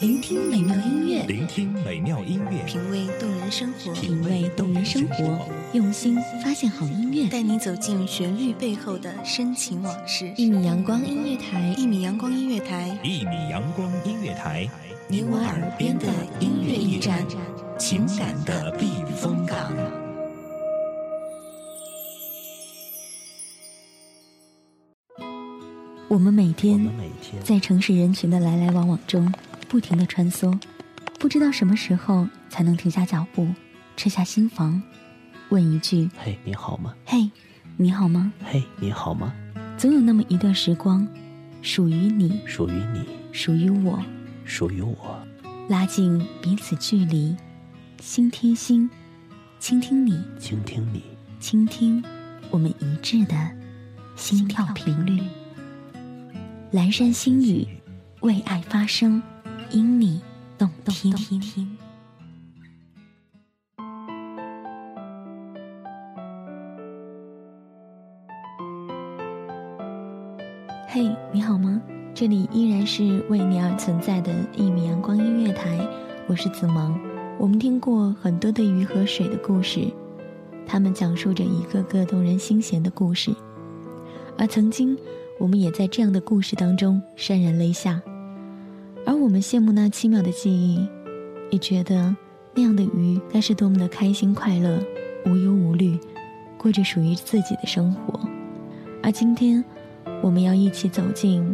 聆听美妙音乐，聆听美妙音乐，品味动人生活，品味动人生活，用心发现好音乐，带你走进旋律背后的深情往事。一米阳光音乐台，一米阳光音乐台，一米阳光音乐台，你我耳边的音乐驿站，情感的避风港。我们每天在城市人群的来来往往中。不停的穿梭，不知道什么时候才能停下脚步，撤下心房，问一句：“嘿，你好吗？”“嘿，你好吗？”“嘿，你好吗？”总有那么一段时光，属于你，属于你，属于我，属于我，拉近彼此距离，心贴心，倾听你，倾听你，倾听我们一致的心跳频率。蓝山星语，为爱发声。因你动听。嘿，你好吗？这里依然是为你而存在的一米阳光音乐台，我是子萌。我们听过很多的鱼和水的故事，他们讲述着一个个动人心弦的故事，而曾经，我们也在这样的故事当中潸然泪下。而我们羡慕那七秒的记忆，也觉得那样的鱼该是多么的开心快乐、无忧无虑，过着属于自己的生活。而今天，我们要一起走进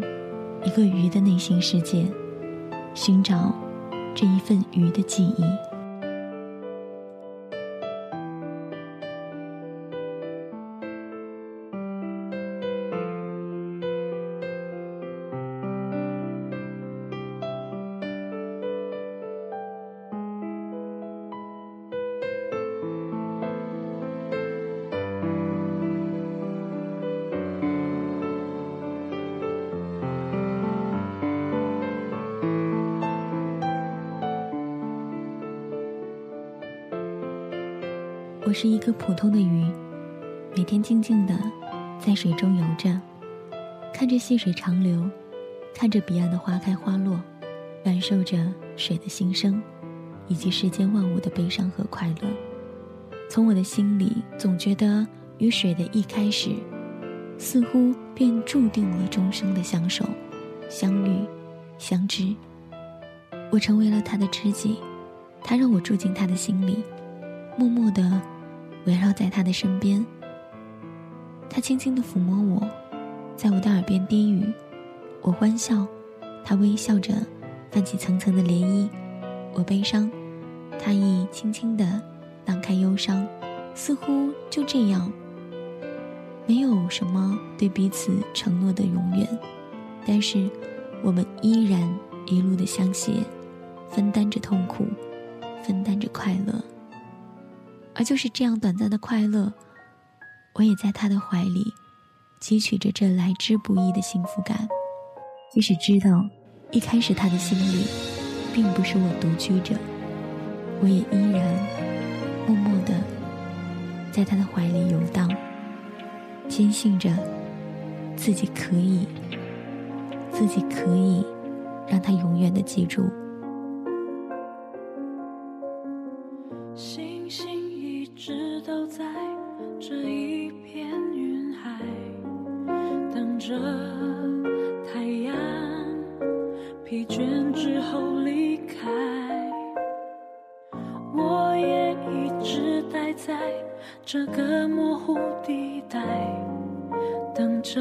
一个鱼的内心世界，寻找这一份鱼的记忆。我是一个普通的鱼，每天静静的在水中游着，看着细水长流，看着彼岸的花开花落，感受着水的心声，以及世间万物的悲伤和快乐。从我的心里，总觉得与水的一开始，似乎便注定了终生的相守、相遇、相知。我成为了他的知己，他让我住进他的心里，默默的。围绕在他的身边，他轻轻的抚摸我，在我的耳边低语，我欢笑，他微笑着，泛起层层的涟漪。我悲伤，他亦轻轻的荡开忧伤，似乎就这样，没有什么对彼此承诺的永远，但是我们依然一路的相携，分担着痛苦，分担着快乐。而就是这样短暂的快乐，我也在他的怀里汲取着这来之不易的幸福感。即使知道一开始他的心里并不是我独居着，我也依然默默的在他的怀里游荡，坚信着自己可以，自己可以让他永远的记住。都在这一片云海等着太阳疲倦之后离开。我也一直待在这个模糊地带等着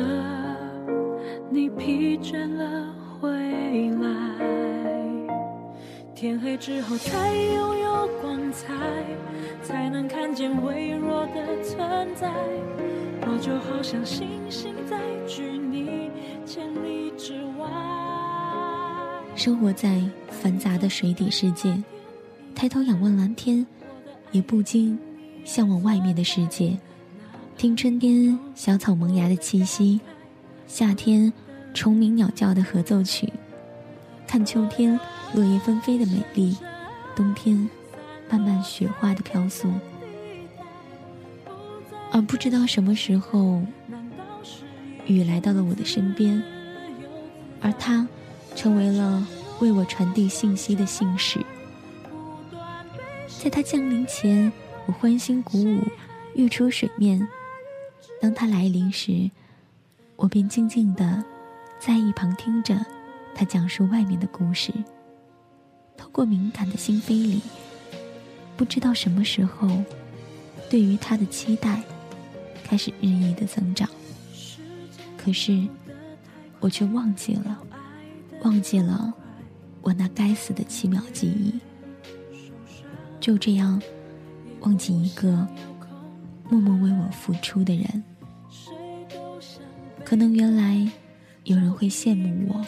天黑之后才拥有光彩，才能看见微弱的存在。我就好像星星在距你千里之外。生活在繁杂的水底世界，抬头仰望蓝天，也不禁。向往外面的世界，听春天小草萌芽的气息，夏天虫鸣鸟叫的合奏曲，看秋天落叶纷飞的美丽，冬天漫漫雪花的飘送。而不知道什么时候，雨来到了我的身边，而它成为了为我传递信息的信使。在他降临前，我欢欣鼓舞，跃出水面；当他来临时，我便静静的在一旁听着他讲述外面的故事。透过敏感的心扉里，不知道什么时候，对于他的期待开始日益的增长。可是，我却忘记了，忘记了我那该死的七秒记忆。就这样，忘记一个默默为我付出的人。可能原来有人会羡慕我，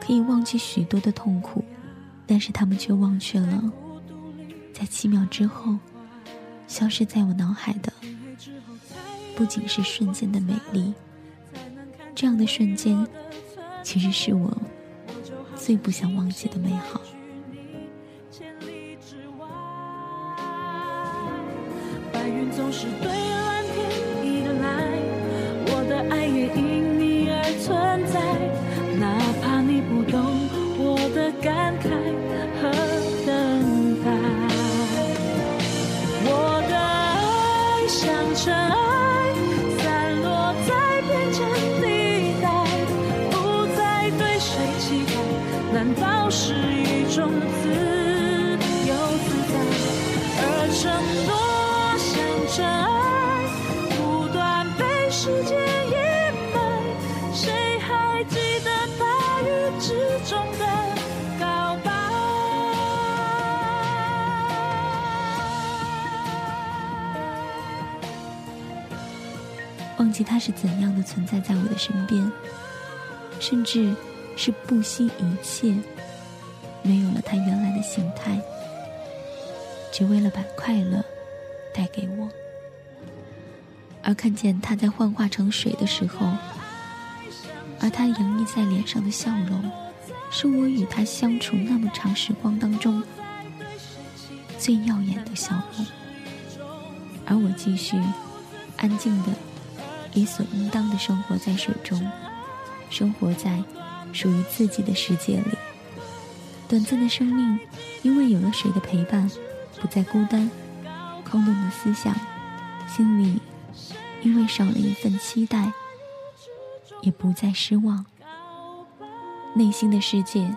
可以忘记许多的痛苦，但是他们却忘却了，在七秒之后，消失在我脑海的，不仅是瞬间的美丽。这样的瞬间，其实是我最不想忘记的美好。白云总是对他是怎样的存在在我的身边，甚至是不惜一切，没有了他原来的形态，只为了把快乐带给我。而看见他在幻化成水的时候，而他洋溢在脸上的笑容，是我与他相处那么长时光当中最耀眼的笑容。而我继续安静的、理所应当的生活在水中，生活在属于自己的世界里。短暂的生命，因为有了水的陪伴，不再孤单。空洞的思想，心里。因为少了一份期待，也不再失望。内心的世界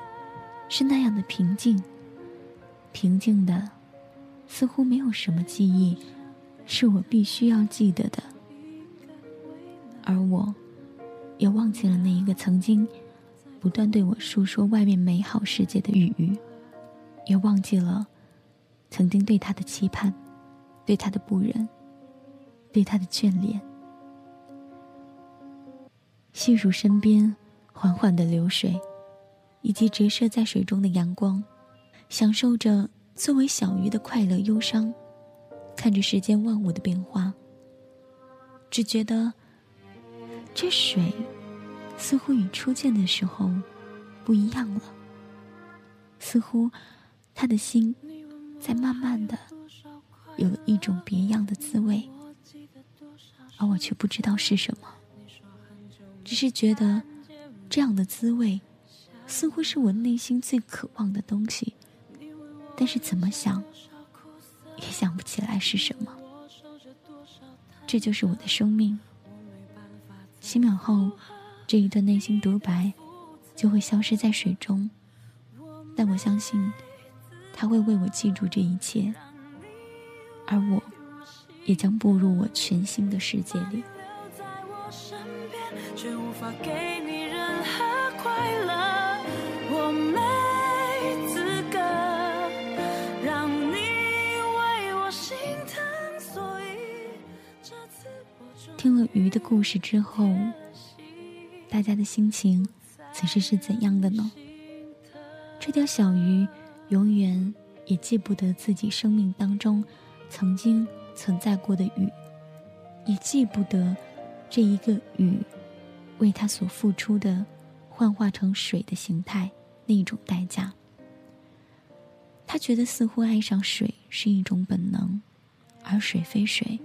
是那样的平静，平静的，似乎没有什么记忆是我必须要记得的。而我，也忘记了那一个曾经不断对我诉说外面美好世界的雨，也忘记了曾经对他的期盼，对他的不忍。对他的眷恋，细数身边缓缓的流水，以及折射在水中的阳光，享受着作为小鱼的快乐忧伤，看着世间万物的变化，只觉得这水似乎与初见的时候不一样了，似乎他的心在慢慢的有了一种别样的滋味。而我却不知道是什么，只是觉得这样的滋味，似乎是我内心最渴望的东西，但是怎么想，也想不起来是什么。这就是我的生命。几秒后，这一段内心独白就会消失在水中，但我相信，他会为我记住这一切，而我。也将步入我全新的世界里。却无法给你任何快乐听了鱼的故事之后，大家的心情此时是怎样的呢？这条小鱼永远也记不得自己生命当中曾经。存在过的雨，也记不得这一个雨为他所付出的幻化成水的形态那种代价。他觉得似乎爱上水是一种本能，而水非水，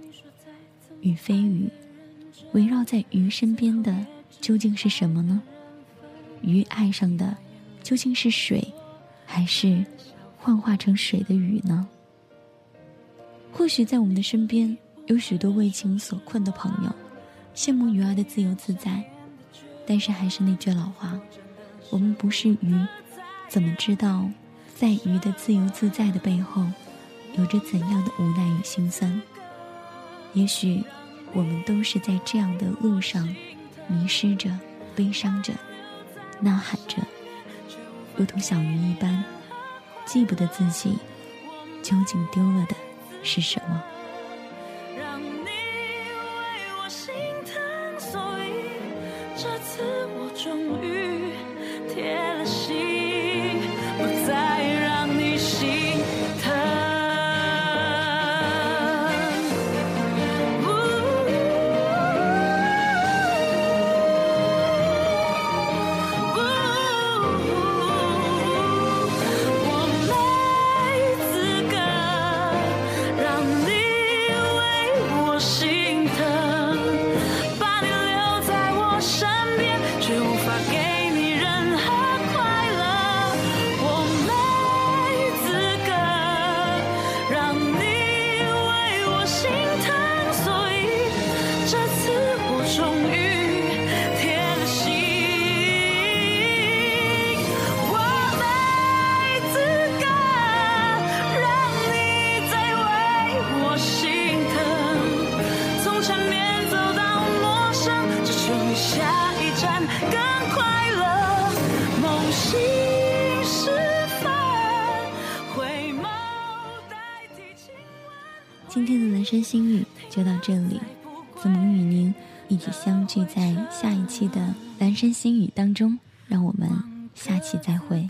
雨非雨，围绕在鱼身边的究竟是什么呢？鱼爱上的究竟是水，还是幻化成水的雨呢？或许在我们的身边有许多为情所困的朋友，羡慕鱼儿的自由自在，但是还是那句老话，我们不是鱼，怎么知道在鱼的自由自在的背后，有着怎样的无奈与心酸？也许，我们都是在这样的路上，迷失着，悲伤着，呐喊着，如同小鱼一般，记不得自己究竟丢了的。是什么？蓝山心语就到这里，子萌与您一起相聚在下一期的蓝山心语当中，让我们下期再会。